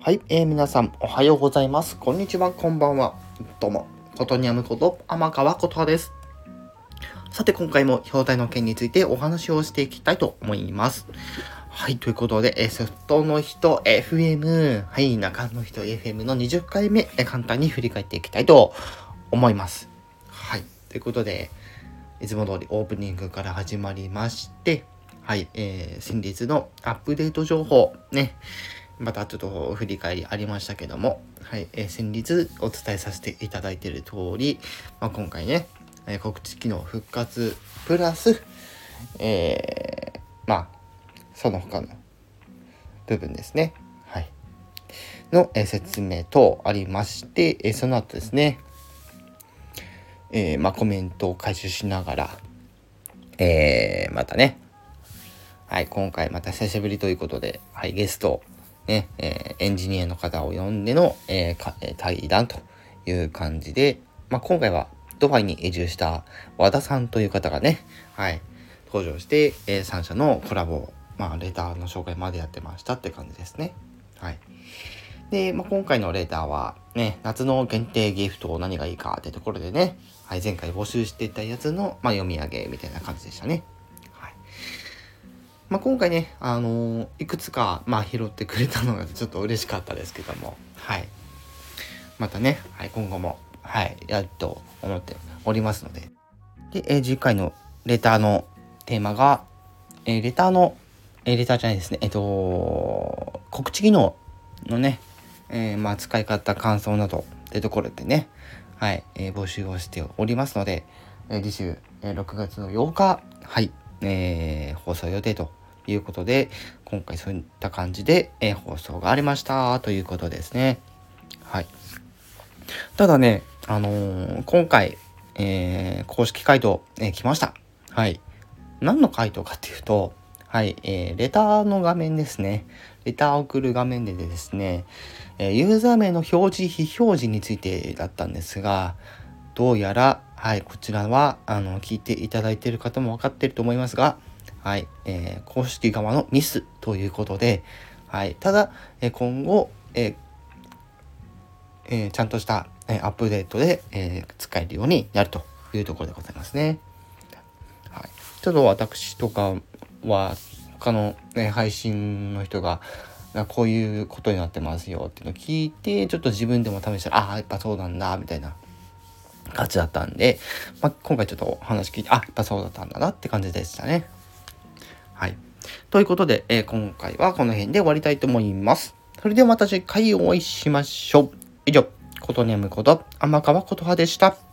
はい、えー、皆さんおはようございます。こんにちは、こんばんは。どうも、ことにゃむこと天川ことはです。さて、今回も表題の件についてお話をしていきたいと思います。はい、ということで、えソフトの人 FM、はい、中の人 FM の20回目、え簡単に振り返っていきたいと思います。はい、ということで、いつも通りオープニングから始まりまして、はい、えー、先日のアップデート情報、ね、またちょっと振り返りありましたけども、はい、えー、先日お伝えさせていただいている通り、まあ、今回ね、えー、告知機能復活プラス、えー、まあ、その他の部分ですね。はい。の、えー、説明等ありまして、えー、その後ですね、えー、まあ、コメントを回収しながら、えー、またね、はい、今回また久しぶりということで、はい、ゲスト、ね、え、エンジニアの方を呼んでの、え、対談という感じで、まあ、今回はドバイに移住した和田さんという方がね、はい、登場して、えー、3社のコラボ、まあ、レターの紹介までやってましたって感じですね。はい。で、まあ、今回のレーターは、ね、夏の限定ギフト何がいいかってところでね、はい、前回募集していたやつの、まあ、読み上げみたいな感じでしたね。まあ、今回ね、あのー、いくつか、まあ、拾ってくれたのがちょっと嬉しかったですけども、はい。またね、はい、今後も、はい、やると思っておりますので。で、えー、次回のレターのテーマが、えー、レターの、えー、レターじゃないですね、えっ、と、告知機能のね、え、まあ、使い方、感想などってところでね、はい、え、募集をしておりますので、え、次週、え、6月の8日、はい、えー、放送予定ということで、今回そういった感じで、えー、放送がありましたということですね。はい。ただね、あのー、今回、えー、公式回答、えー、来ました。はい。何の回答かっていうと、はい、えー、レターの画面ですね。レターを送る画面でですね、え、ユーザー名の表示、非表示についてだったんですが、どうやら、はい、こちらは、あの、聞いていただいている方も分かってると思いますが、はい、えー、公式側のミスということで、はい、ただ、え今後、ええー、ちゃんとした、えアップデートで、え、使えるようになるというところでございますね。はい、ちょっと私とかは他の、ね、配信の人がこういうことになってますよっていうのを聞いてちょっと自分でも試したらああやっぱそうなんだみたいな感じだったんで、まあ、今回ちょっとお話聞いてあやっぱそうだったんだなって感じでしたね。はい。ということで、えー、今回はこの辺で終わりたいと思います。それではまた次回お会いしましょう。以上、ことねむこと、天川琴葉でした。